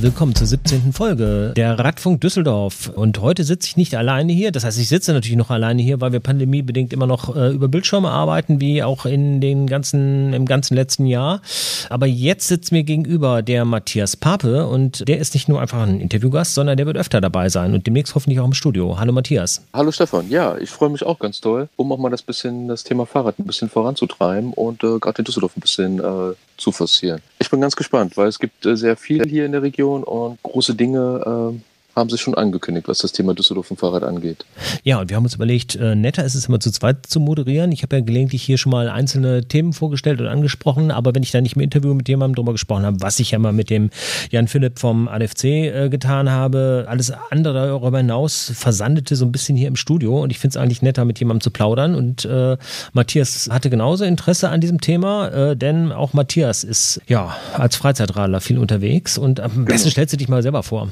Willkommen zur 17. Folge der Radfunk Düsseldorf. Und heute sitze ich nicht alleine hier. Das heißt, ich sitze natürlich noch alleine hier, weil wir pandemiebedingt immer noch äh, über Bildschirme arbeiten, wie auch in den ganzen, im ganzen letzten Jahr. Aber jetzt sitzt mir gegenüber der Matthias Pape und der ist nicht nur einfach ein Interviewgast, sondern der wird öfter dabei sein und demnächst hoffentlich auch im Studio. Hallo Matthias. Hallo Stefan. Ja, ich freue mich auch ganz toll, um auch mal das bisschen, das Thema Fahrrad ein bisschen voranzutreiben und äh, gerade in Düsseldorf ein bisschen äh, zu forcieren. Ich bin ganz gespannt, weil es gibt äh, sehr viel hier in der Region und große Dinge äh, haben sich schon angekündigt, was das Thema Düsseldorf und Fahrrad angeht. Ja, und wir haben uns überlegt, äh, netter ist es immer zu zweit zu moderieren. Ich habe ja gelegentlich hier schon mal einzelne Themen vorgestellt und angesprochen, aber wenn ich da nicht im Interview mit jemandem drüber gesprochen habe, was ich ja mal mit dem Jan Philipp vom ADFC äh, getan habe, alles andere darüber hinaus versandete so ein bisschen hier im Studio und ich finde es eigentlich netter, mit jemandem zu plaudern und äh, Matthias hatte genauso Interesse an diesem Thema, äh, denn auch Matthias ist ja als Freizeitradler viel unterwegs und am besten genau. stellst du dich mal selber vor.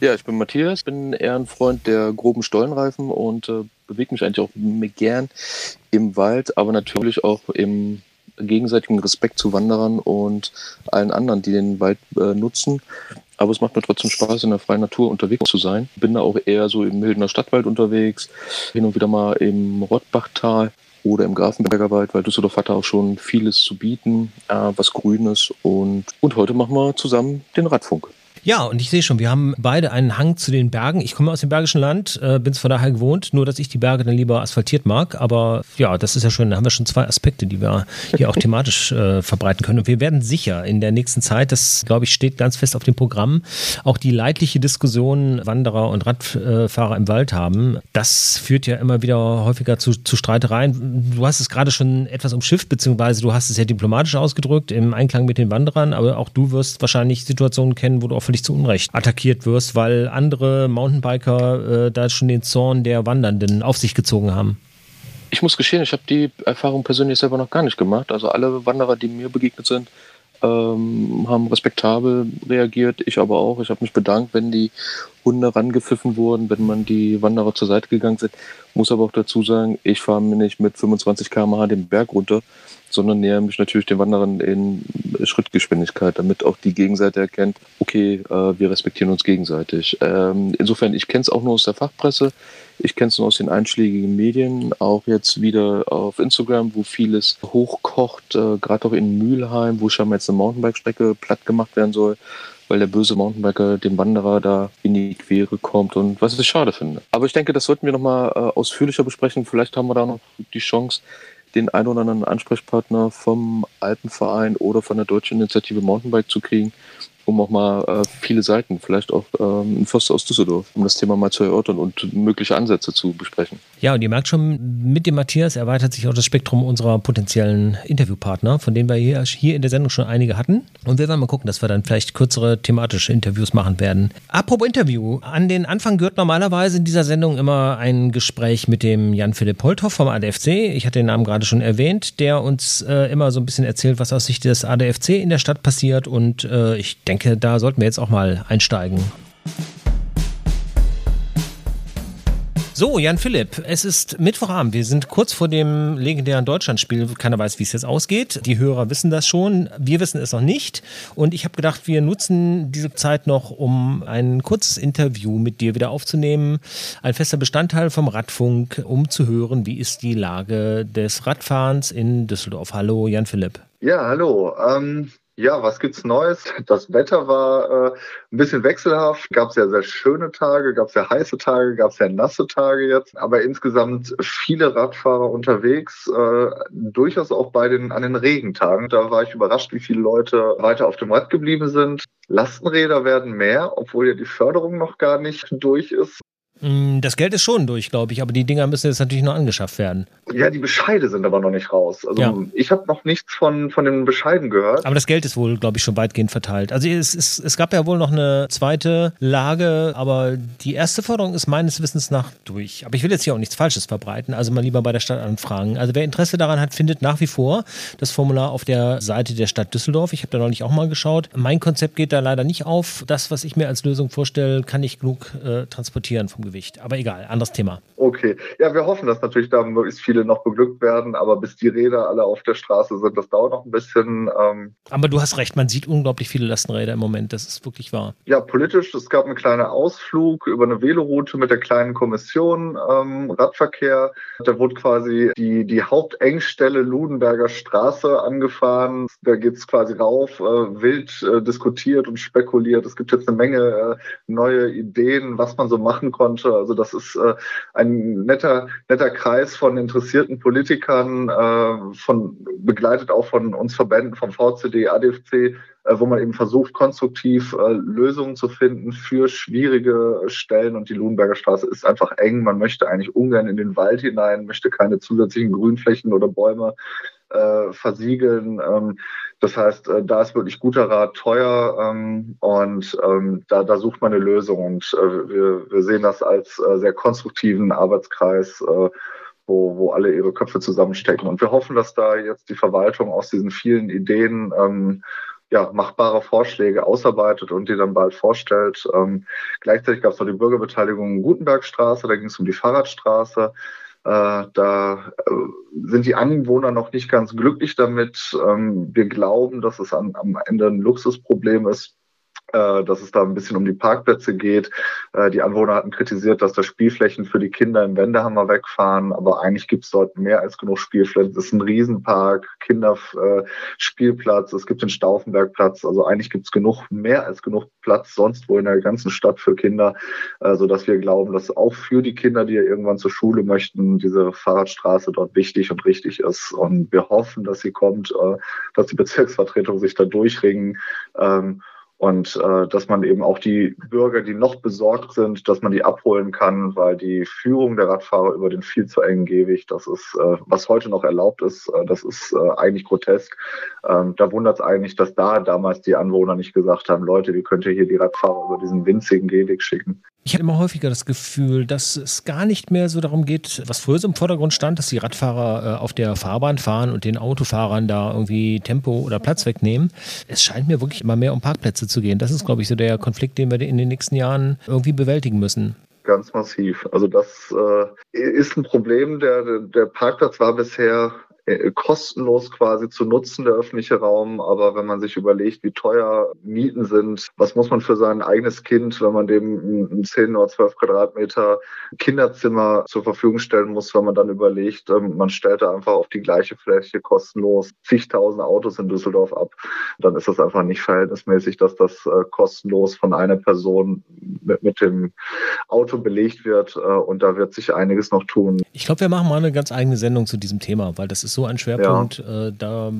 Ja, ich bin Matthias, bin eher ein Freund der groben Stollenreifen und äh, bewege mich eigentlich auch gern im Wald, aber natürlich auch im gegenseitigen Respekt zu Wanderern und allen anderen, die den Wald äh, nutzen. Aber es macht mir trotzdem Spaß, in der freien Natur unterwegs zu sein. Bin da auch eher so im Mildener Stadtwald unterwegs, hin und wieder mal im Rottbachtal oder im Grafenberger Wald, weil Düsseldorf hat da auch schon vieles zu bieten, äh, was Grünes. Und, und heute machen wir zusammen den Radfunk. Ja, und ich sehe schon, wir haben beide einen Hang zu den Bergen. Ich komme aus dem Bergischen Land, äh, bin es von daher gewohnt, nur dass ich die Berge dann lieber asphaltiert mag. Aber ja, das ist ja schön. Da haben wir schon zwei Aspekte, die wir hier auch thematisch äh, verbreiten können. Und wir werden sicher in der nächsten Zeit, das glaube ich steht ganz fest auf dem Programm, auch die leidliche Diskussion Wanderer und Radfahrer im Wald haben. Das führt ja immer wieder häufiger zu, zu Streitereien. Du hast es gerade schon etwas umschifft, beziehungsweise du hast es ja diplomatisch ausgedrückt im Einklang mit den Wanderern. Aber auch du wirst wahrscheinlich Situationen kennen, wo du auch völlig zu Unrecht attackiert wirst, weil andere Mountainbiker äh, da schon den Zorn der Wandernden auf sich gezogen haben. Ich muss gestehen, ich habe die Erfahrung persönlich selber noch gar nicht gemacht. Also alle Wanderer, die mir begegnet sind, ähm, haben respektabel reagiert. Ich aber auch. Ich habe mich bedankt, wenn die Hunde rangepfiffen wurden, wenn man die Wanderer zur Seite gegangen sind. Muss aber auch dazu sagen, ich fahre mir nicht mit 25 km/h den Berg runter, sondern näher mich natürlich den Wanderern in Schrittgeschwindigkeit, damit auch die Gegenseite erkennt, okay, äh, wir respektieren uns gegenseitig. Ähm, insofern, ich kenne es auch nur aus der Fachpresse, ich kenne es nur aus den einschlägigen Medien, auch jetzt wieder auf Instagram, wo vieles hochkocht, äh, gerade auch in Mülheim, wo schon mal jetzt eine Mountainbike-Strecke platt gemacht werden soll weil der böse Mountainbiker dem Wanderer da in die Quere kommt und was ich schade finde. Aber ich denke, das sollten wir nochmal äh, ausführlicher besprechen. Vielleicht haben wir da noch die Chance, den ein oder anderen Ansprechpartner vom Alpenverein oder von der Deutschen Initiative Mountainbike zu kriegen, um auch mal äh, viele Seiten, vielleicht auch ähm, ein Förster aus Düsseldorf, um das Thema mal zu erörtern und mögliche Ansätze zu besprechen. Ja, und ihr merkt schon, mit dem Matthias erweitert sich auch das Spektrum unserer potenziellen Interviewpartner, von denen wir hier, hier in der Sendung schon einige hatten. Und wir werden mal gucken, dass wir dann vielleicht kürzere thematische Interviews machen werden. Apropos Interview, an den Anfang gehört normalerweise in dieser Sendung immer ein Gespräch mit dem Jan-Philipp Holthoff vom ADFC. Ich hatte den Namen gerade schon erwähnt, der uns äh, immer so ein bisschen erzählt, was aus Sicht des ADFC in der Stadt passiert. Und äh, ich denke, da sollten wir jetzt auch mal einsteigen. So, Jan Philipp, es ist Mittwochabend. Wir sind kurz vor dem legendären Deutschlandspiel. Keiner weiß, wie es jetzt ausgeht. Die Hörer wissen das schon. Wir wissen es noch nicht. Und ich habe gedacht, wir nutzen diese Zeit noch, um ein kurzes Interview mit dir wieder aufzunehmen. Ein fester Bestandteil vom Radfunk, um zu hören, wie ist die Lage des Radfahrens in Düsseldorf. Hallo, Jan Philipp. Ja, hallo. Ähm, ja, was gibt's Neues? Das Wetter war äh, ein bisschen wechselhaft. Gab sehr, sehr schöne Tage, gab sehr heiße Tage, gab sehr nasse Tage jetzt. Aber insgesamt viele Radfahrer unterwegs, äh, durchaus auch bei den an den Regentagen. Da war ich überrascht, wie viele Leute weiter auf dem Rad geblieben sind. Lastenräder werden mehr, obwohl ja die Förderung noch gar nicht durch ist. Mm, das Geld ist schon durch, glaube ich, aber die Dinger müssen jetzt natürlich noch angeschafft werden. Ja, die Bescheide sind aber noch nicht raus. Also ja. ich habe noch nichts von, von den Bescheiden gehört. Aber das Geld ist wohl, glaube ich, schon weitgehend verteilt. Also es, es, es gab ja wohl noch eine zweite Lage, aber die erste Förderung ist meines Wissens nach durch. Aber ich will jetzt hier auch nichts Falsches verbreiten, also mal lieber bei der Stadt anfragen. Also wer Interesse daran hat, findet nach wie vor das Formular auf der Seite der Stadt Düsseldorf. Ich habe da neulich auch mal geschaut. Mein Konzept geht da leider nicht auf. Das, was ich mir als Lösung vorstelle, kann ich genug äh, transportieren vom Gefühl Übergewicht. Aber egal, anderes Thema. Okay. Ja, wir hoffen, dass natürlich da möglichst viele noch beglückt werden, aber bis die Räder alle auf der Straße sind, das dauert noch ein bisschen. Ähm aber du hast recht, man sieht unglaublich viele Lastenräder im Moment, das ist wirklich wahr. Ja, politisch, es gab einen kleinen Ausflug über eine Veloroute mit der kleinen Kommission ähm, Radverkehr. Da wurde quasi die, die Hauptengstelle Ludenberger Straße angefahren. Da geht es quasi rauf, äh, wild äh, diskutiert und spekuliert. Es gibt jetzt eine Menge äh, neue Ideen, was man so machen konnte. Also das ist äh, ein netter, netter Kreis von interessierten Politikern, äh, von, begleitet auch von uns Verbänden, vom VCD, ADFC, äh, wo man eben versucht, konstruktiv äh, Lösungen zu finden für schwierige Stellen. Und die Ludenberger Straße ist einfach eng. Man möchte eigentlich ungern in den Wald hinein, möchte keine zusätzlichen Grünflächen oder Bäume äh, versiegeln. Ähm, das heißt, äh, da ist wirklich guter Rat teuer ähm, und ähm, da, da sucht man eine Lösung. Und äh, wir, wir sehen das als äh, sehr konstruktiven Arbeitskreis, äh, wo, wo alle ihre Köpfe zusammenstecken. Und wir hoffen, dass da jetzt die Verwaltung aus diesen vielen Ideen ähm, ja, machbare Vorschläge ausarbeitet und die dann bald vorstellt. Ähm, gleichzeitig gab es noch die Bürgerbeteiligung Gutenbergstraße, da ging es um die Fahrradstraße. Äh, da äh, sind die Anwohner noch nicht ganz glücklich damit. Ähm, wir glauben, dass es an, am Ende ein Luxusproblem ist, dass es da ein bisschen um die Parkplätze geht. Äh, die Anwohner hatten kritisiert, dass da Spielflächen für die Kinder im Wendehammer wegfahren, aber eigentlich gibt es dort mehr als genug Spielflächen. Es ist ein Riesenpark, Kinderspielplatz, es gibt den Stauffenbergplatz, also eigentlich gibt es genug, mehr als genug Platz sonst wo in der ganzen Stadt für Kinder, äh, sodass wir glauben, dass auch für die Kinder, die ja irgendwann zur Schule möchten, diese Fahrradstraße dort wichtig und richtig ist. Und wir hoffen, dass sie kommt, dass die Bezirksvertretung sich da durchringen. Und äh, dass man eben auch die Bürger, die noch besorgt sind, dass man die abholen kann, weil die Führung der Radfahrer über den viel zu engen Gehweg, das ist, äh, was heute noch erlaubt ist, äh, das ist äh, eigentlich grotesk. Ähm, da wundert es eigentlich, dass da damals die Anwohner nicht gesagt haben, Leute, wie könnt ihr hier die Radfahrer über diesen winzigen Gehweg schicken? Ich habe immer häufiger das Gefühl, dass es gar nicht mehr so darum geht, was früher so im Vordergrund stand, dass die Radfahrer äh, auf der Fahrbahn fahren und den Autofahrern da irgendwie Tempo oder Platz wegnehmen. Es scheint mir wirklich immer mehr um Parkplätze zu gehen. Das ist, glaube ich, so der Konflikt, den wir in den nächsten Jahren irgendwie bewältigen müssen ganz massiv. Also das äh, ist ein Problem. Der, der Parkplatz war bisher äh, kostenlos quasi zu nutzen, der öffentliche Raum. Aber wenn man sich überlegt, wie teuer Mieten sind, was muss man für sein eigenes Kind, wenn man dem ein 10 oder 12 Quadratmeter Kinderzimmer zur Verfügung stellen muss, wenn man dann überlegt, ähm, man stellt da einfach auf die gleiche Fläche kostenlos zigtausend Autos in Düsseldorf ab, dann ist das einfach nicht verhältnismäßig, dass das äh, kostenlos von einer Person mit, mit dem Auto belegt wird. Äh, und da wird sich einiges noch tun. Ich glaube, wir machen mal eine ganz eigene Sendung zu diesem Thema, weil das ist so so ein Schwerpunkt. Ja. Äh, da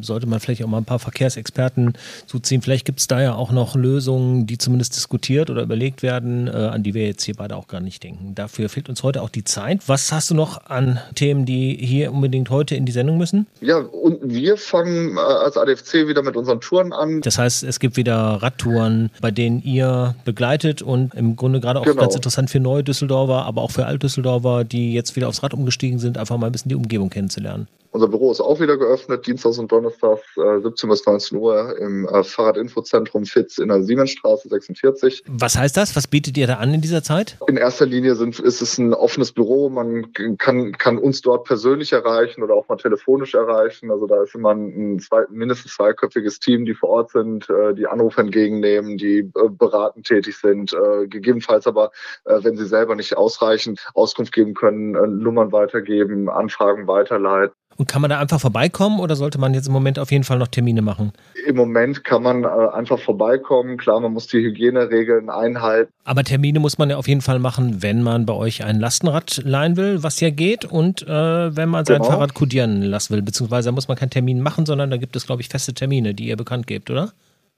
sollte man vielleicht auch mal ein paar Verkehrsexperten zuziehen. Vielleicht gibt es da ja auch noch Lösungen, die zumindest diskutiert oder überlegt werden, äh, an die wir jetzt hier beide auch gar nicht denken. Dafür fehlt uns heute auch die Zeit. Was hast du noch an Themen, die hier unbedingt heute in die Sendung müssen? Ja, und wir fangen äh, als ADFC wieder mit unseren Touren an. Das heißt, es gibt wieder Radtouren, bei denen ihr begleitet und im Grunde gerade auch genau. ganz interessant für neue Düsseldorfer, aber auch für Altdüsseldorfer, die jetzt wieder aufs Rad umgestiegen sind, einfach mal ein bisschen die Umgebung kennenzulernen. Unser Büro ist auch wieder geöffnet, Dienstags und Donnerstags äh, 17 bis 19 Uhr im äh, Fahrradinfozentrum FITZ in der Siemensstraße 46. Was heißt das? Was bietet ihr da an in dieser Zeit? In erster Linie sind, ist es ein offenes Büro. Man kann, kann uns dort persönlich erreichen oder auch mal telefonisch erreichen. Also da ist immer ein, zwei, mindestens zweiköpfiges Team, die vor Ort sind, äh, die Anrufe entgegennehmen, die äh, beratend tätig sind, äh, gegebenenfalls aber, äh, wenn sie selber nicht ausreichend Auskunft geben können, äh, Nummern weitergeben, Anfragen weiterleiten. Und kann man da einfach vorbeikommen oder sollte man jetzt im Moment auf jeden Fall noch Termine machen? Im Moment kann man äh, einfach vorbeikommen. Klar, man muss die Hygieneregeln einhalten. Aber Termine muss man ja auf jeden Fall machen, wenn man bei euch ein Lastenrad leihen will, was ja geht, und äh, wenn man sein genau. Fahrrad kodieren lassen will. Beziehungsweise da muss man keinen Termin machen, sondern da gibt es, glaube ich, feste Termine, die ihr bekannt gebt, oder?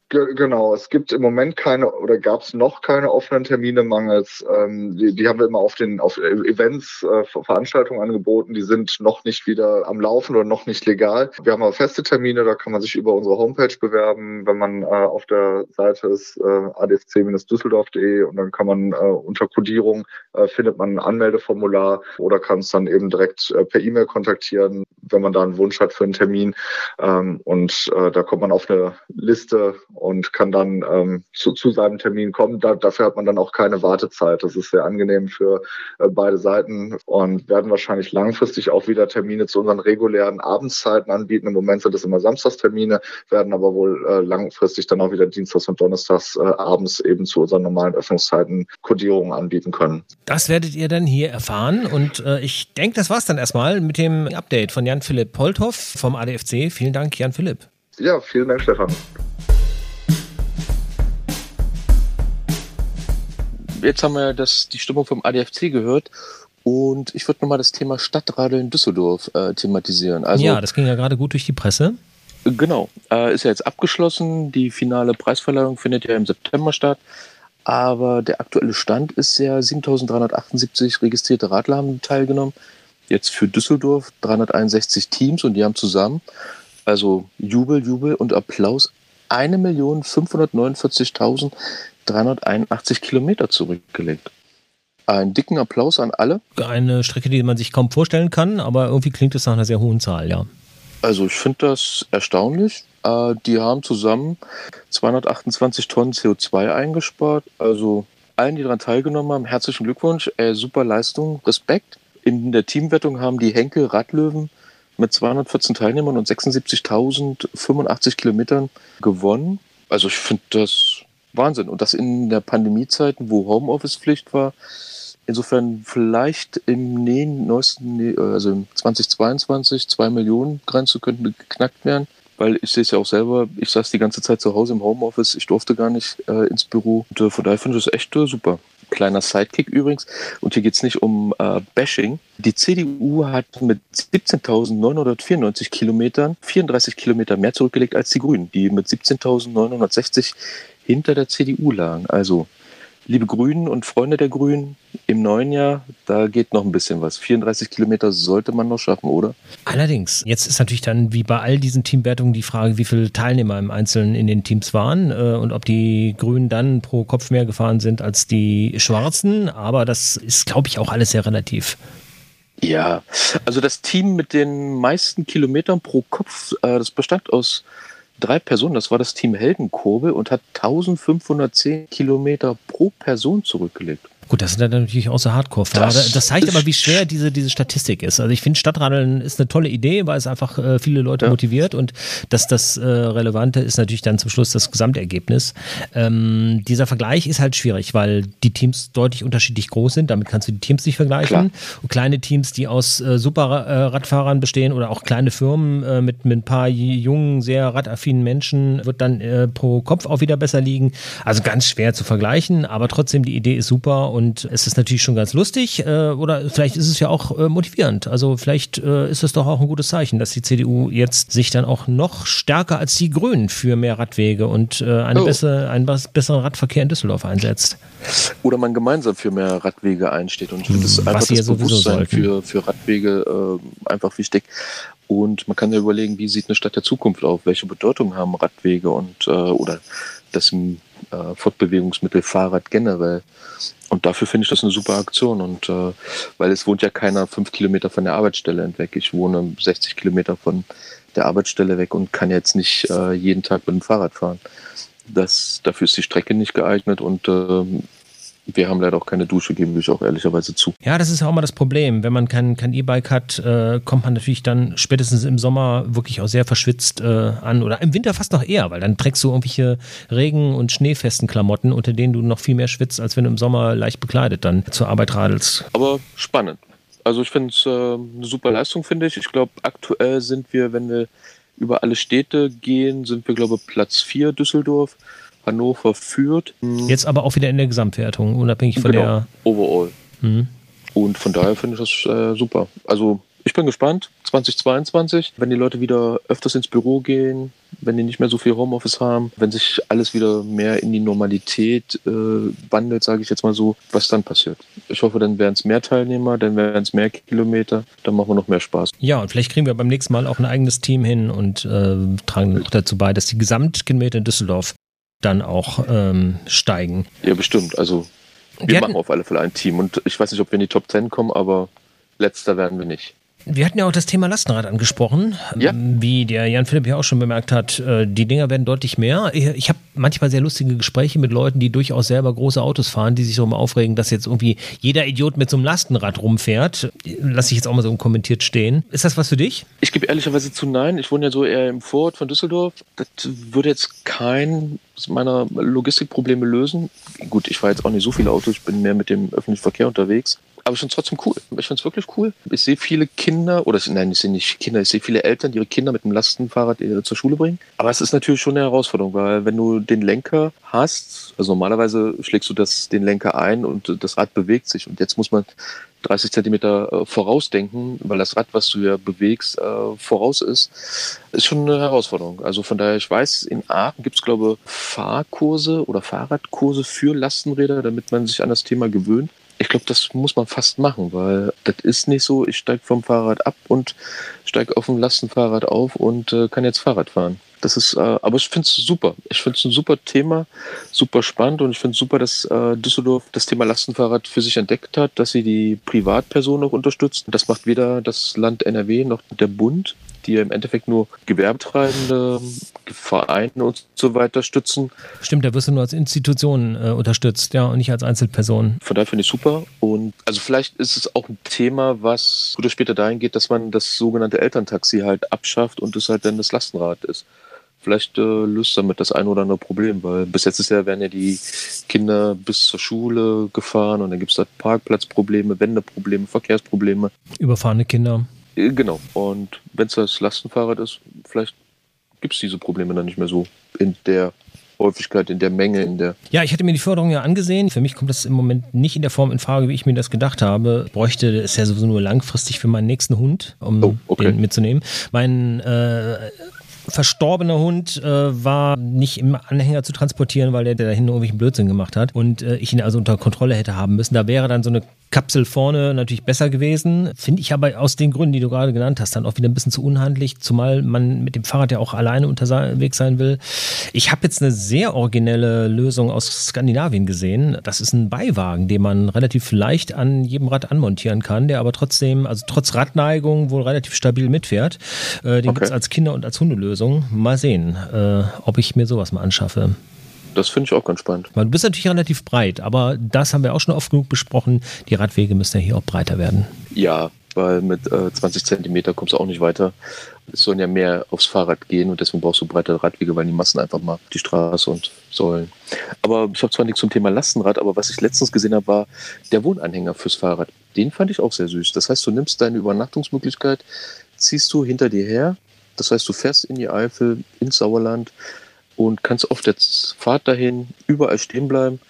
Genau, es gibt im Moment keine oder gab es noch keine offenen Termine mangels. Ähm, die, die, haben wir immer auf den auf Events, äh, Veranstaltungen angeboten. Die sind noch nicht wieder am Laufen oder noch nicht legal. Wir haben aber feste Termine, da kann man sich über unsere Homepage bewerben, wenn man äh, auf der Seite ist äh, adfc-düsseldorf.de und dann kann man äh, unter Codierung äh, findet man ein Anmeldeformular oder kann es dann eben direkt äh, per E-Mail kontaktieren, wenn man da einen Wunsch hat für einen Termin. Ähm, und da kommt man auf eine Liste und kann dann ähm, zu, zu seinem Termin kommen. Da, dafür hat man dann auch keine Wartezeit. Das ist sehr angenehm für äh, beide Seiten und werden wahrscheinlich langfristig auch wieder Termine zu unseren regulären Abendszeiten anbieten. Im Moment sind es immer Samstagstermine, werden aber wohl äh, langfristig dann auch wieder Dienstags und Donnerstags äh, abends eben zu unseren normalen Öffnungszeiten Kodierungen anbieten können. Das werdet ihr dann hier erfahren und äh, ich denke, das war's dann erstmal mit dem Update von Jan-Philipp Polthoff vom ADFC. Vielen Dank, Jan-Philipp. Ja, vielen Dank, Stefan. Jetzt haben wir das, die Stimmung vom ADFC gehört und ich würde nochmal das Thema Stadtradeln Düsseldorf äh, thematisieren. Also, ja, das ging ja gerade gut durch die Presse. Genau, äh, ist ja jetzt abgeschlossen. Die finale Preisverleihung findet ja im September statt. Aber der aktuelle Stand ist ja 7378 registrierte Radler haben teilgenommen. Jetzt für Düsseldorf 361 Teams und die haben zusammen, also Jubel, Jubel und Applaus, 1.549.381 Kilometer zurückgelegt. Einen dicken Applaus an alle. Eine Strecke, die man sich kaum vorstellen kann, aber irgendwie klingt es nach einer sehr hohen Zahl, ja. Also ich finde das erstaunlich. Äh, die haben zusammen 228 Tonnen CO2 eingespart. Also allen, die daran teilgenommen haben, herzlichen Glückwunsch. Äh, super Leistung, Respekt. In der Teamwertung haben die Henkel Radlöwen mit 214 Teilnehmern und 76.085 Kilometern gewonnen. Also ich finde das Wahnsinn. Und das in der Pandemiezeit, wo Homeoffice-Pflicht war, Insofern vielleicht im neuesten, also 2022, zwei Millionen Grenze könnten geknackt werden, weil ich sehe es ja auch selber, ich saß die ganze Zeit zu Hause im Homeoffice, ich durfte gar nicht äh, ins Büro. Und äh, von daher finde ich das echt äh, super. Kleiner Sidekick übrigens, und hier geht es nicht um äh, Bashing. Die CDU hat mit 17.994 Kilometern 34 Kilometer mehr zurückgelegt als die Grünen, die mit 17.960 hinter der CDU lagen. Also liebe Grünen und Freunde der Grünen, im neuen Jahr, da geht noch ein bisschen was. 34 Kilometer sollte man noch schaffen, oder? Allerdings, jetzt ist natürlich dann wie bei all diesen Teamwertungen die Frage, wie viele Teilnehmer im Einzelnen in den Teams waren äh, und ob die Grünen dann pro Kopf mehr gefahren sind als die Schwarzen. Aber das ist, glaube ich, auch alles sehr relativ. Ja, also das Team mit den meisten Kilometern pro Kopf, äh, das bestand aus drei Personen, das war das Team Heldenkurbel und hat 1510 Kilometer pro Person zurückgelegt. Gut, das sind dann natürlich auch so Hardcore-Fahrer. Das, das, zeigt aber, wie schwer diese, diese Statistik ist. Also ich finde, Stadtradeln ist eine tolle Idee, weil es einfach äh, viele Leute ja. motiviert und dass das äh, Relevante ist natürlich dann zum Schluss das Gesamtergebnis. Ähm, dieser Vergleich ist halt schwierig, weil die Teams deutlich unterschiedlich groß sind. Damit kannst du die Teams nicht vergleichen. Klar. Und kleine Teams, die aus äh, Super-Radfahrern bestehen oder auch kleine Firmen äh, mit, mit ein paar jungen, sehr radaffinen Menschen, wird dann äh, pro Kopf auch wieder besser liegen. Also ganz schwer zu vergleichen, aber trotzdem die Idee ist super und es ist natürlich schon ganz lustig äh, oder vielleicht ist es ja auch äh, motivierend. Also vielleicht äh, ist es doch auch ein gutes Zeichen, dass die CDU jetzt sich dann auch noch stärker als die Grünen für mehr Radwege und äh, eine oh. bessere, einen besseren Radverkehr in Düsseldorf einsetzt. Oder man gemeinsam für mehr Radwege einsteht. Und ich finde das einfach das Bewusstsein für, für Radwege äh, einfach wichtig. Und man kann ja überlegen, wie sieht eine Stadt der Zukunft auf? Welche Bedeutung haben Radwege und äh, oder das äh, Fortbewegungsmittel Fahrrad generell? Und dafür finde ich das eine super Aktion. Und äh, weil es wohnt ja keiner fünf Kilometer von der Arbeitsstelle entweg. Ich wohne 60 Kilometer von der Arbeitsstelle weg und kann jetzt nicht äh, jeden Tag mit dem Fahrrad fahren. Das, dafür ist die Strecke nicht geeignet und äh, wir haben leider auch keine Dusche, gebe ich auch ehrlicherweise zu. Ja, das ist auch mal das Problem. Wenn man kein, kein E-Bike hat, äh, kommt man natürlich dann spätestens im Sommer wirklich auch sehr verschwitzt äh, an. Oder im Winter fast noch eher, weil dann trägst du irgendwelche Regen- und schneefesten Klamotten, unter denen du noch viel mehr schwitzt, als wenn du im Sommer leicht bekleidet dann zur Arbeit radelst. Aber spannend. Also ich finde es äh, eine super Leistung, finde ich. Ich glaube, aktuell sind wir, wenn wir über alle Städte gehen, sind wir, glaube ich, Platz 4 Düsseldorf. Hannover führt. Jetzt aber auch wieder in der Gesamtwertung, unabhängig von genau, der. Overall. Mhm. Und von daher finde ich das äh, super. Also ich bin gespannt. 2022, wenn die Leute wieder öfters ins Büro gehen, wenn die nicht mehr so viel Homeoffice haben, wenn sich alles wieder mehr in die Normalität äh, wandelt, sage ich jetzt mal so, was dann passiert. Ich hoffe, dann werden es mehr Teilnehmer, dann werden es mehr Kilometer, dann machen wir noch mehr Spaß. Ja, und vielleicht kriegen wir beim nächsten Mal auch ein eigenes Team hin und äh, tragen dazu bei, dass die Gesamtkilometer in Düsseldorf dann auch ähm, steigen. Ja, bestimmt. Also wir, wir machen auf alle Fälle ein Team und ich weiß nicht, ob wir in die Top 10 kommen, aber letzter werden wir nicht. Wir hatten ja auch das Thema Lastenrad angesprochen. Ja. Wie der Jan Philipp ja auch schon bemerkt hat, äh, die Dinger werden deutlich mehr. Ich habe manchmal sehr lustige Gespräche mit Leuten, die durchaus selber große Autos fahren, die sich so aufregen, dass jetzt irgendwie jeder Idiot mit so einem Lastenrad rumfährt. Lass ich jetzt auch mal so unkommentiert stehen. Ist das was für dich? Ich gebe ehrlicherweise zu nein. Ich wohne ja so eher im Vorort von Düsseldorf. Das würde jetzt kein meiner Logistikprobleme lösen. Gut, ich fahre jetzt auch nicht so viele Autos, ich bin mehr mit dem öffentlichen Verkehr unterwegs aber ich finde es trotzdem cool. Ich finde es wirklich cool. Ich sehe viele Kinder, oder nein, ich sehe nicht Kinder, ich sehe viele Eltern, die ihre Kinder mit dem Lastenfahrrad zur Schule bringen. Aber es ist natürlich schon eine Herausforderung, weil wenn du den Lenker hast, also normalerweise schlägst du das, den Lenker ein und das Rad bewegt sich. Und jetzt muss man 30 Zentimeter äh, vorausdenken, weil das Rad, was du ja bewegst, äh, voraus ist, ist schon eine Herausforderung. Also von daher, ich weiß, in Aachen gibt es, glaube ich, Fahrkurse oder Fahrradkurse für Lastenräder, damit man sich an das Thema gewöhnt ich glaube, das muss man fast machen, weil das ist nicht so, ich steige vom Fahrrad ab und steige auf dem Lastenfahrrad auf und äh, kann jetzt Fahrrad fahren. Das ist, äh, aber ich finde es super. Ich finde es ein super Thema, super spannend und ich finde es super, dass äh, Düsseldorf das Thema Lastenfahrrad für sich entdeckt hat, dass sie die Privatpersonen auch unterstützen. Das macht weder das Land NRW noch der Bund die ja im Endeffekt nur Gewerbetreibende, Vereine und so weiter stützen. Stimmt, da wirst du nur als Institution äh, unterstützt, ja, und nicht als Einzelperson. Von daher finde ich super. Und also vielleicht ist es auch ein Thema, was früher später dahin geht, dass man das sogenannte Elterntaxi halt abschafft und es halt dann das Lastenrad ist vielleicht äh, löst damit das ein oder andere Problem, weil bis jetzt ist ja, werden ja die Kinder bis zur Schule gefahren und dann gibt es da Parkplatzprobleme, Wendeprobleme, Verkehrsprobleme. Überfahrene Kinder. Äh, genau. Und wenn es das Lastenfahrrad ist, vielleicht gibt es diese Probleme dann nicht mehr so in der Häufigkeit, in der Menge, in der. Ja, ich hatte mir die Förderung ja angesehen. Für mich kommt das im Moment nicht in der Form in Frage, wie ich mir das gedacht habe. Bräuchte es ja sowieso nur langfristig für meinen nächsten Hund, um oh, okay. den mitzunehmen. Mein äh, verstorbener Hund äh, war nicht im Anhänger zu transportieren, weil der, der da hinten irgendwelchen Blödsinn gemacht hat und äh, ich ihn also unter Kontrolle hätte haben müssen. Da wäre dann so eine Kapsel vorne natürlich besser gewesen. Finde ich aber aus den Gründen, die du gerade genannt hast, dann auch wieder ein bisschen zu unhandlich, zumal man mit dem Fahrrad ja auch alleine unterwegs sein will. Ich habe jetzt eine sehr originelle Lösung aus Skandinavien gesehen. Das ist ein Beiwagen, den man relativ leicht an jedem Rad anmontieren kann, der aber trotzdem, also trotz Radneigung, wohl relativ stabil mitfährt. Äh, den okay. gibt es als Kinder- und als Hundelösung. Mal sehen, äh, ob ich mir sowas mal anschaffe das finde ich auch ganz spannend. Du bist natürlich relativ breit, aber das haben wir auch schon oft genug besprochen. Die Radwege müssen ja hier auch breiter werden. Ja, weil mit äh, 20 Zentimeter kommst du auch nicht weiter. Es sollen ja mehr aufs Fahrrad gehen und deswegen brauchst du breite Radwege, weil die Massen einfach mal die Straße und sollen. Aber ich habe zwar nichts zum Thema Lastenrad, aber was ich letztens gesehen habe, war der Wohnanhänger fürs Fahrrad. Den fand ich auch sehr süß. Das heißt, du nimmst deine Übernachtungsmöglichkeit, ziehst du hinter dir her. Das heißt, du fährst in die Eifel, ins Sauerland, und kannst auf der Fahrt dahin überall stehen bleiben,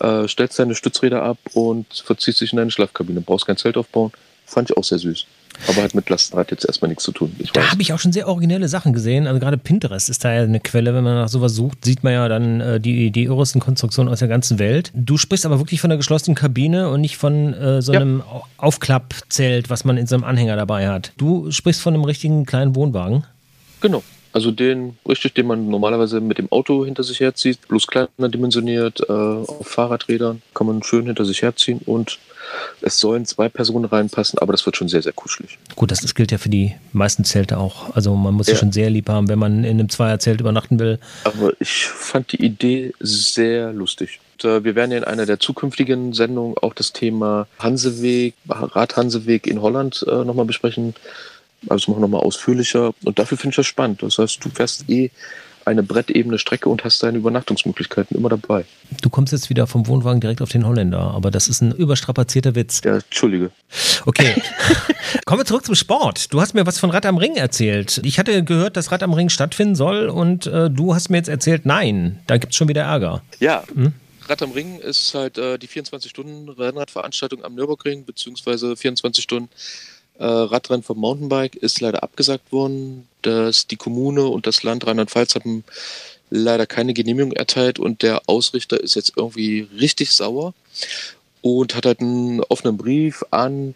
äh, stellst deine Stützräder ab und verziehst dich in deine Schlafkabine. Brauchst kein Zelt aufbauen. Fand ich auch sehr süß. Aber hat mit Lastenrad jetzt erstmal nichts zu tun. Ich da habe ich auch schon sehr originelle Sachen gesehen. Also gerade Pinterest ist da ja eine Quelle. Wenn man nach sowas sucht, sieht man ja dann äh, die, die irresten Konstruktionen aus der ganzen Welt. Du sprichst aber wirklich von einer geschlossenen Kabine und nicht von äh, so einem ja. Aufklappzelt, was man in so einem Anhänger dabei hat. Du sprichst von einem richtigen kleinen Wohnwagen. Genau. Also den, richtig, den man normalerweise mit dem Auto hinter sich herzieht, bloß kleiner dimensioniert, äh, auf Fahrradrädern, kann man schön hinter sich herziehen und es sollen zwei Personen reinpassen, aber das wird schon sehr, sehr kuschelig. Gut, das, das gilt ja für die meisten Zelte auch. Also man muss ja. schon sehr lieb haben, wenn man in einem Zweierzelt übernachten will. Aber ich fand die Idee sehr lustig. Und, äh, wir werden ja in einer der zukünftigen Sendungen auch das Thema Hanseweg, Rad Hanseweg in Holland äh, nochmal besprechen. Also machen wir nochmal ausführlicher. Und dafür finde ich das spannend. Das heißt, du fährst eh eine brettebene Strecke und hast deine Übernachtungsmöglichkeiten immer dabei. Du kommst jetzt wieder vom Wohnwagen direkt auf den Holländer, aber das ist ein überstrapazierter Witz. Ja, Entschuldige. Okay. Kommen wir zurück zum Sport. Du hast mir was von Rad am Ring erzählt. Ich hatte gehört, dass Rad am Ring stattfinden soll und äh, du hast mir jetzt erzählt, nein, da gibt es schon wieder Ärger. Ja. Hm? Rad am Ring ist halt äh, die 24-Stunden-Rennradveranstaltung am Nürburgring, beziehungsweise 24 Stunden äh, Radrennen vom Mountainbike ist leider abgesagt worden. Dass die Kommune und das Land Rheinland-Pfalz haben leider keine Genehmigung erteilt und der Ausrichter ist jetzt irgendwie richtig sauer und hat halt einen offenen Brief an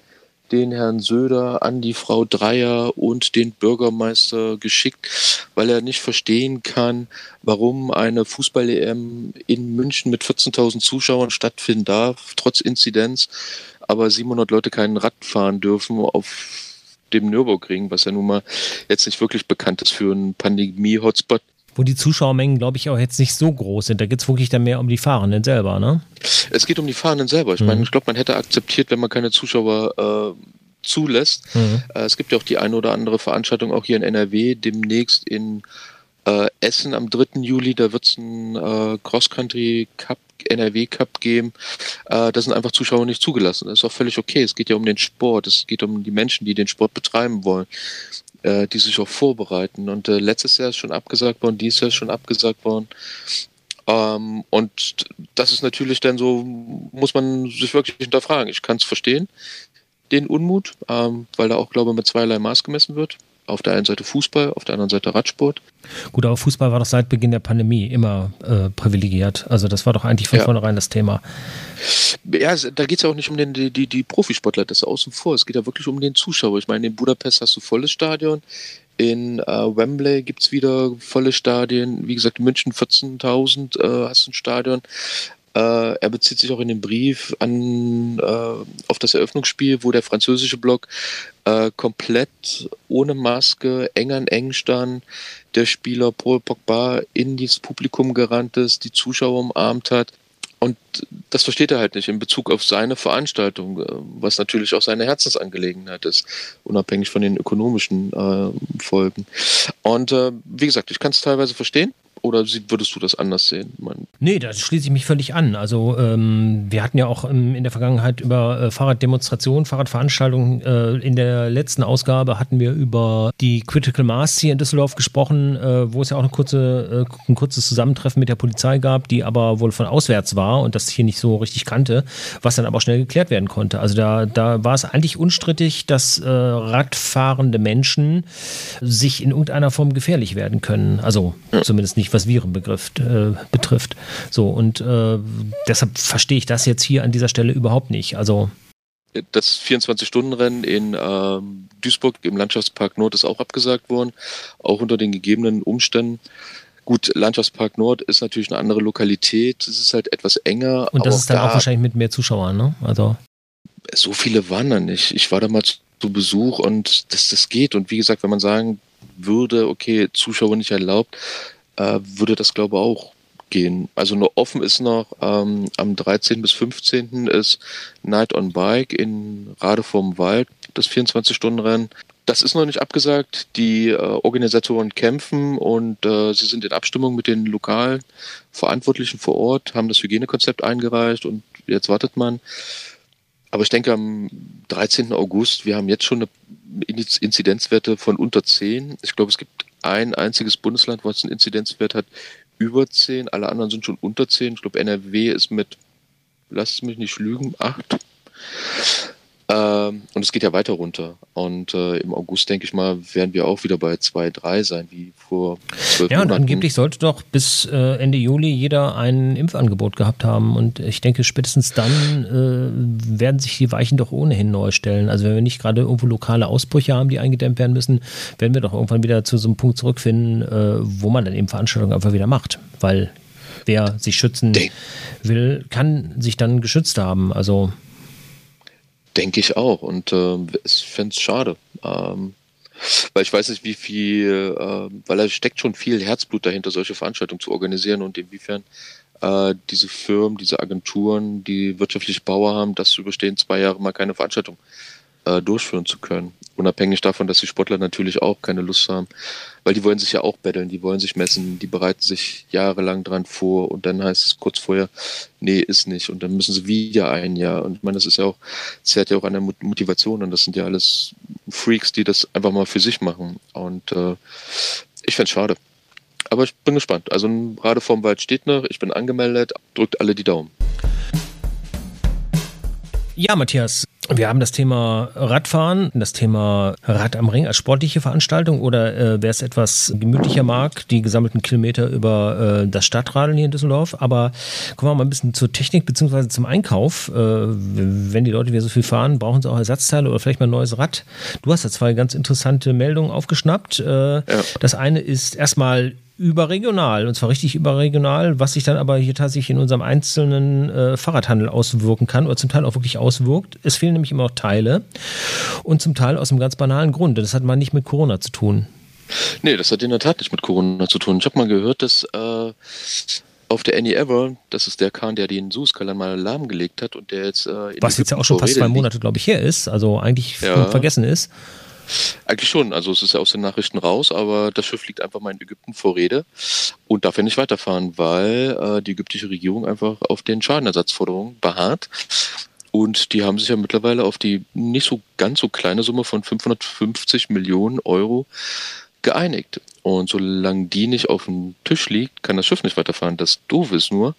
den Herrn Söder, an die Frau Dreier und den Bürgermeister geschickt, weil er nicht verstehen kann, warum eine Fußball-EM in München mit 14.000 Zuschauern stattfinden darf, trotz Inzidenz, aber 700 Leute kein Rad fahren dürfen auf dem Nürburgring, was ja nun mal jetzt nicht wirklich bekannt ist für einen Pandemie-Hotspot. Wo die Zuschauermengen, glaube ich, auch jetzt nicht so groß sind. Da geht es wirklich dann mehr um die Fahrenden selber, ne? Es geht um die Fahrenden selber. Ich mhm. meine, ich glaube, man hätte akzeptiert, wenn man keine Zuschauer äh, zulässt. Mhm. Äh, es gibt ja auch die eine oder andere Veranstaltung auch hier in NRW, demnächst in äh, Essen am 3. Juli, da wird es einen äh, Cross-Country Cup NRW Cup geben, äh, da sind einfach Zuschauer nicht zugelassen. Das ist auch völlig okay. Es geht ja um den Sport, es geht um die Menschen, die den Sport betreiben wollen, äh, die sich auch vorbereiten. Und äh, letztes Jahr ist schon abgesagt worden, dieses Jahr ist schon abgesagt worden. Ähm, und das ist natürlich dann so, muss man sich wirklich hinterfragen. Ich kann es verstehen, den Unmut, ähm, weil da auch, glaube ich, mit zweierlei Maß gemessen wird auf der einen Seite Fußball, auf der anderen Seite Radsport. Gut, aber Fußball war doch seit Beginn der Pandemie immer äh, privilegiert. Also das war doch eigentlich von ja. vornherein das Thema. Ja, da geht es ja auch nicht um den, die, die, Profisportler, das ist außen vor. Es geht ja wirklich um den Zuschauer. Ich meine, in Budapest hast du volles Stadion. In äh, Wembley gibt es wieder volle Stadien. Wie gesagt, in München 14.000 äh, hast du ein Stadion. Äh, er bezieht sich auch in dem Brief an, äh, auf das Eröffnungsspiel, wo der französische Block äh, komplett ohne Maske, eng an eng stand, der Spieler Paul Pogba in dieses Publikum gerannt ist, die Zuschauer umarmt hat. Und das versteht er halt nicht in Bezug auf seine Veranstaltung, äh, was natürlich auch seine Herzensangelegenheit ist, unabhängig von den ökonomischen äh, Folgen. Und äh, wie gesagt, ich kann es teilweise verstehen. Oder würdest du das anders sehen? Nee, da schließe ich mich völlig an. Also ähm, wir hatten ja auch ähm, in der Vergangenheit über äh, Fahrraddemonstrationen, Fahrradveranstaltungen. Äh, in der letzten Ausgabe hatten wir über die Critical Mass hier in Düsseldorf gesprochen, äh, wo es ja auch eine kurze, äh, ein kurzes Zusammentreffen mit der Polizei gab, die aber wohl von auswärts war und das hier nicht so richtig kannte, was dann aber schnell geklärt werden konnte. Also da, da war es eigentlich unstrittig, dass äh, radfahrende Menschen sich in irgendeiner Form gefährlich werden können. Also zumindest nicht was Virenbegriff äh, betrifft. So, und äh, deshalb verstehe ich das jetzt hier an dieser Stelle überhaupt nicht. Also das 24-Stunden-Rennen in ähm, Duisburg im Landschaftspark Nord ist auch abgesagt worden, auch unter den gegebenen Umständen. Gut, Landschaftspark Nord ist natürlich eine andere Lokalität, es ist halt etwas enger. Und das ist dann da auch wahrscheinlich mit mehr Zuschauern, ne? Also. So viele waren da nicht. Ich war da mal zu Besuch und das, das geht. Und wie gesagt, wenn man sagen würde, okay, Zuschauer nicht erlaubt, äh, würde das glaube ich auch gehen. Also nur offen ist noch ähm, am 13. bis 15. ist Night on Bike in Rade vorm Wald, das 24-Stunden-Rennen. Das ist noch nicht abgesagt. Die äh, Organisatoren kämpfen und äh, sie sind in Abstimmung mit den lokalen Verantwortlichen vor Ort, haben das Hygienekonzept eingereicht und jetzt wartet man. Aber ich denke, am 13. August, wir haben jetzt schon eine Inzidenzwerte von unter 10. Ich glaube, es gibt ein einziges Bundesland, was einen Inzidenzwert hat, über 10. Alle anderen sind schon unter 10. Ich glaube, NRW ist mit, lasst mich nicht lügen, 8. Ähm, und es geht ja weiter runter. Und äh, im August, denke ich mal, werden wir auch wieder bei 2, 3 sein, wie vor zwölf Ja, und Monaten. angeblich sollte doch bis äh, Ende Juli jeder ein Impfangebot gehabt haben. Und ich denke, spätestens dann äh, werden sich die Weichen doch ohnehin neu stellen. Also wenn wir nicht gerade irgendwo lokale Ausbrüche haben, die eingedämmt werden müssen, werden wir doch irgendwann wieder zu so einem Punkt zurückfinden, äh, wo man dann eben Veranstaltungen einfach wieder macht. Weil wer sich schützen will, kann sich dann geschützt haben. Also Denke ich auch. Und äh, ich fände es schade. Ähm, weil ich weiß nicht, wie viel, äh, weil da steckt schon viel Herzblut dahinter, solche Veranstaltungen zu organisieren und inwiefern äh, diese Firmen, diese Agenturen, die wirtschaftliche Bauer haben, das zu überstehen, zwei Jahre mal keine Veranstaltung durchführen zu können. Unabhängig davon, dass die Sportler natürlich auch keine Lust haben, weil die wollen sich ja auch betteln, die wollen sich messen, die bereiten sich jahrelang dran vor und dann heißt es kurz vorher, nee, ist nicht und dann müssen sie wieder ein Jahr und ich meine, das ist ja auch, zehrt ja auch an der Motivation und das sind ja alles Freaks, die das einfach mal für sich machen und äh, ich fände es schade. Aber ich bin gespannt. Also vorm Wald steht noch, ich bin angemeldet, drückt alle die Daumen. Ja, Matthias, wir haben das Thema Radfahren, das Thema Rad am Ring als sportliche Veranstaltung oder äh, wer es etwas gemütlicher mag, die gesammelten Kilometer über äh, das Stadtradeln hier in Düsseldorf. Aber kommen wir mal ein bisschen zur Technik bzw. zum Einkauf. Äh, wenn die Leute wieder so viel fahren, brauchen sie auch Ersatzteile oder vielleicht mal ein neues Rad. Du hast da zwei ganz interessante Meldungen aufgeschnappt. Äh, ja. Das eine ist erstmal überregional und zwar richtig überregional, was sich dann aber hier tatsächlich in unserem einzelnen äh, Fahrradhandel auswirken kann oder zum Teil auch wirklich auswirkt. Es fehlen nämlich immer auch Teile und zum Teil aus einem ganz banalen Grund. Das hat mal nicht mit Corona zu tun. Nee, das hat in der Tat nicht mit Corona zu tun. Ich habe mal gehört, dass äh, auf der Any Ever, das ist der Kahn, der den Suezkanal mal lahmgelegt hat und der jetzt. Äh, Was jetzt ja auch schon fast zwei Monate, glaube ich, her ist, also eigentlich ja. vergessen ist. Eigentlich schon, also es ist ja aus den Nachrichten raus, aber das Schiff liegt einfach mal in Ägypten vor Rede und darf ja nicht weiterfahren, weil äh, die ägyptische Regierung einfach auf den Schadenersatzforderungen beharrt. Und die haben sich ja mittlerweile auf die nicht so ganz so kleine Summe von 550 Millionen Euro geeinigt. Und solange die nicht auf dem Tisch liegt, kann das Schiff nicht weiterfahren. Das Doof ist nur,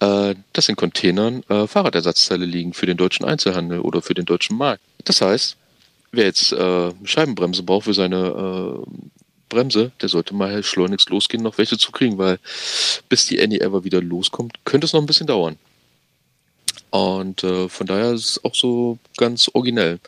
äh, dass in Containern äh, Fahrradersatzteile liegen für den deutschen Einzelhandel oder für den deutschen Markt. Das heißt, wer jetzt äh, Scheibenbremse braucht für seine äh, Bremse, der sollte mal schleunigst losgehen, noch welche zu kriegen, weil bis die Any Ever wieder loskommt, könnte es noch ein bisschen dauern. Und äh, von daher ist es auch so ganz originell,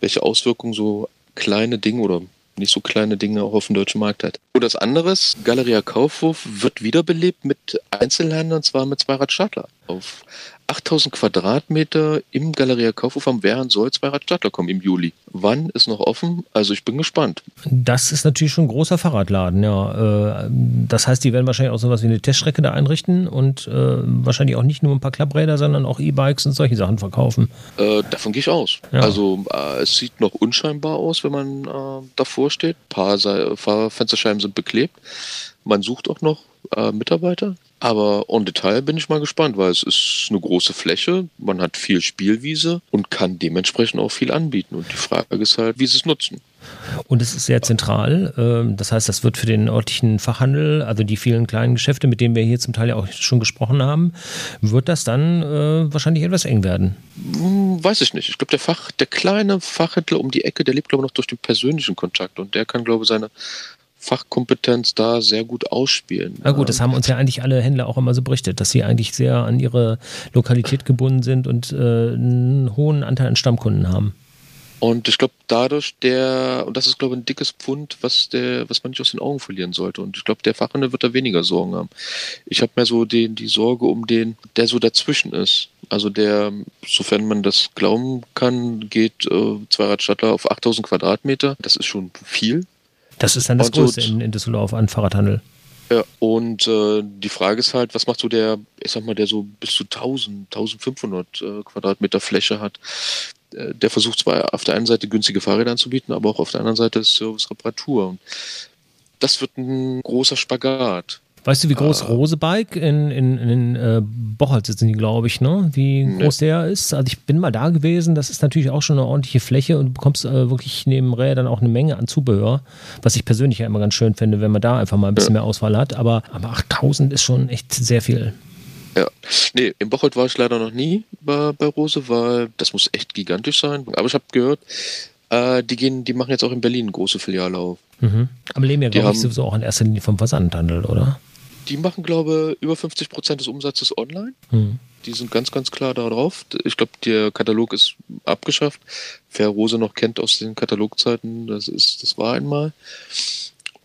welche Auswirkungen so kleine Dinge oder nicht so kleine Dinge auch auf dem deutschen Markt hat. Und das andere Galeria Kaufhof wird wiederbelebt mit Einzelhandel und zwar mit Zweirad-Stadler. Auf 8000 Quadratmeter im Galeria Kaufhof am Wehren soll Zweirad-Stadler kommen im Juli. Wann ist noch offen? Also ich bin gespannt. Das ist natürlich schon ein großer Fahrradladen, ja. Äh, das heißt, die werden wahrscheinlich auch sowas wie eine Teststrecke da einrichten und äh, wahrscheinlich auch nicht nur ein paar Klappräder, sondern auch E-Bikes und solche Sachen verkaufen. Äh, davon gehe ich aus. Ja. Also äh, es sieht noch unscheinbar aus, wenn man äh, davor steht. Ein paar Fensterscheiben sind beklebt. Man sucht auch noch äh, Mitarbeiter. Aber on Detail bin ich mal gespannt, weil es ist eine große Fläche, man hat viel Spielwiese und kann dementsprechend auch viel anbieten. Und die Frage ist halt, wie sie es nutzen. Und es ist sehr zentral. Ähm, das heißt, das wird für den örtlichen Fachhandel, also die vielen kleinen Geschäfte, mit denen wir hier zum Teil ja auch schon gesprochen haben, wird das dann äh, wahrscheinlich etwas eng werden. Hm, weiß ich nicht. Ich glaube, der Fach, der kleine Fachhändler um die Ecke, der lebt, glaube ich, noch durch den persönlichen Kontakt und der kann, glaube ich, seine Fachkompetenz da sehr gut ausspielen. Na gut, das haben uns ja eigentlich alle Händler auch immer so berichtet, dass sie eigentlich sehr an ihre Lokalität gebunden sind und äh, einen hohen Anteil an Stammkunden haben. Und ich glaube, dadurch der, und das ist, glaube ich, ein dickes Pfund, was der, was man nicht aus den Augen verlieren sollte. Und ich glaube, der Fachhandel wird da weniger Sorgen haben. Ich habe mehr so den, die Sorge um den, der so dazwischen ist. Also der, sofern man das glauben kann, geht äh, Zweiradstadtler auf 8000 Quadratmeter. Das ist schon viel. Das ist dann das und Größte in, in Düsseldorf an Fahrradhandel. Ja, und äh, die Frage ist halt, was macht so der, ich sag mal, der so bis zu 1000, 1500 äh, Quadratmeter Fläche hat. Äh, der versucht zwar auf der einen Seite günstige Fahrräder anzubieten, aber auch auf der anderen Seite Service Reparatur. Und das wird ein großer Spagat. Weißt du, wie groß äh, Rosebike in, in, in äh, Bocholt sitzen die, glaube ich, ne? Wie groß ne. der ist. Also ich bin mal da gewesen, das ist natürlich auch schon eine ordentliche Fläche und du bekommst äh, wirklich neben Rädern auch eine Menge an Zubehör, was ich persönlich ja immer ganz schön finde, wenn man da einfach mal ein bisschen ja. mehr Auswahl hat. Aber, aber 8000 ist schon echt sehr viel. Ja, nee, im Bocholt war ich leider noch nie bei, bei Rose, weil das muss echt gigantisch sein. Aber ich habe gehört, äh, die gehen, die machen jetzt auch in Berlin eine große Filiale auf. Mhm. Aber leben ja, glaube ich, sowieso auch in erster Linie vom Versandhandel, oder? Die machen, glaube ich, über 50 Prozent des Umsatzes online. Mhm. Die sind ganz, ganz klar da drauf. Ich glaube, der Katalog ist abgeschafft. Wer Rose noch kennt aus den Katalogzeiten, das ist, das war einmal.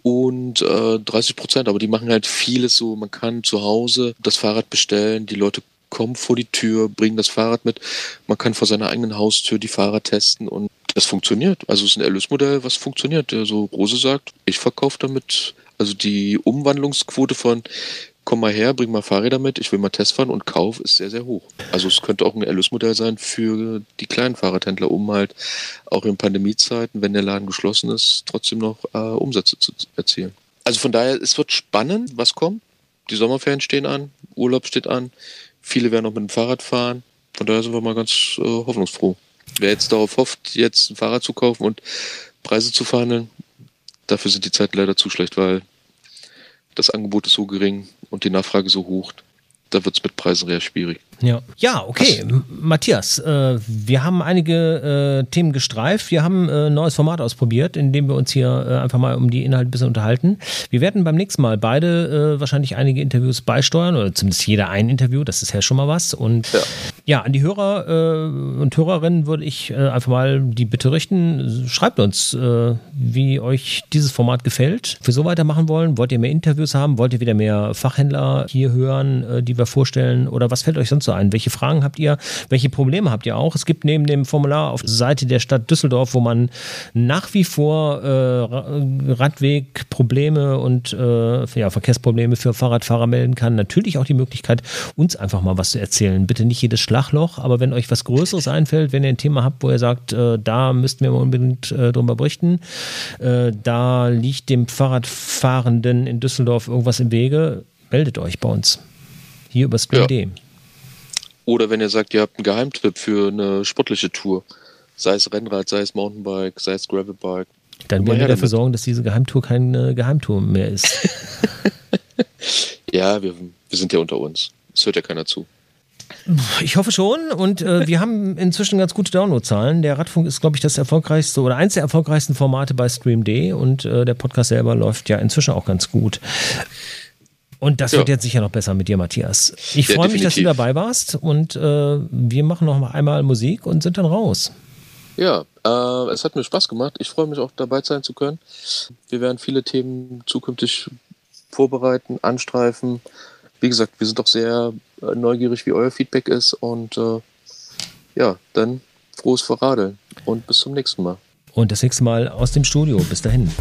Und äh, 30 Prozent, aber die machen halt vieles so. Man kann zu Hause das Fahrrad bestellen, die Leute kommen vor die Tür, bringen das Fahrrad mit. Man kann vor seiner eigenen Haustür die Fahrer testen und das funktioniert. Also es ist ein Erlösmodell, was funktioniert. Also Rose sagt, ich verkaufe damit also die Umwandlungsquote von komm mal her, bring mal Fahrräder mit, ich will mal Test fahren und Kauf ist sehr, sehr hoch. Also es könnte auch ein Erlösmodell sein für die kleinen Fahrradhändler, um halt auch in Pandemiezeiten, wenn der Laden geschlossen ist, trotzdem noch äh, Umsätze zu erzielen. Also von daher, es wird spannend, was kommt. Die Sommerferien stehen an, Urlaub steht an, viele werden auch mit dem Fahrrad fahren. Von daher sind wir mal ganz äh, hoffnungsfroh. Wer jetzt darauf hofft, jetzt ein Fahrrad zu kaufen und Preise zu verhandeln, Dafür sind die Zeiten leider zu schlecht, weil das Angebot ist so gering und die Nachfrage so hoch. Da wird es mit Preisen sehr schwierig. Ja, ja okay. Matthias, äh, wir haben einige äh, Themen gestreift. Wir haben äh, ein neues Format ausprobiert, in dem wir uns hier äh, einfach mal um die Inhalte ein bisschen unterhalten. Wir werden beim nächsten Mal beide äh, wahrscheinlich einige Interviews beisteuern oder zumindest jeder ein Interview. Das ist ja schon mal was. Und ja, ja an die Hörer äh, und Hörerinnen würde ich einfach mal die Bitte richten. Schreibt uns, wie euch dieses Format gefällt. Für so weitermachen wollen. Wollt ihr mehr Interviews haben? Wollt ihr wieder mehr Fachhändler hier hören, die wir vorstellen? Oder was fällt euch sonst so ein? Welche Fragen habt ihr? Welche Probleme habt ihr auch? Es gibt neben dem Formular auf der Seite der Stadt Düsseldorf, wo man nach wie vor äh, Radwegprobleme und äh, ja, Verkehrsprobleme für Fahrradfahrer melden kann, natürlich auch die Möglichkeit, uns einfach mal was zu erzählen. Bitte nicht jedes Schlagloch, aber wenn euch was Größeres einfällt, wenn ihr ein Thema habt, wo ihr sagt, äh, da müssten wir mal unbedingt äh, drüber berichten, äh, da liegt dem Fahrradfahrenden in Düsseldorf irgendwas im Wege, meldet euch bei uns. Hier über Stream.de. Ja. Oder wenn ihr sagt, ihr habt einen Geheimtipp für eine sportliche Tour, sei es Rennrad, sei es Mountainbike, sei es Gravelbike. Dann werden wir dafür damit. sorgen, dass diese Geheimtour keine Geheimtour mehr ist. ja, wir, wir sind ja unter uns. Es hört ja keiner zu. Ich hoffe schon. Und äh, wir haben inzwischen ganz gute Downloadzahlen. Der Radfunk ist, glaube ich, das erfolgreichste oder eins der erfolgreichsten Formate bei Stream.de und äh, der Podcast selber läuft ja inzwischen auch ganz gut. Und das ja. wird jetzt sicher noch besser mit dir, Matthias. Ich ja, freue mich, dass du dabei warst und äh, wir machen noch einmal Musik und sind dann raus. Ja, äh, es hat mir Spaß gemacht. Ich freue mich auch dabei sein zu können. Wir werden viele Themen zukünftig vorbereiten, anstreifen. Wie gesagt, wir sind doch sehr äh, neugierig, wie euer Feedback ist und äh, ja, dann frohes Verradeln und bis zum nächsten Mal. Und das nächste Mal aus dem Studio. Bis dahin.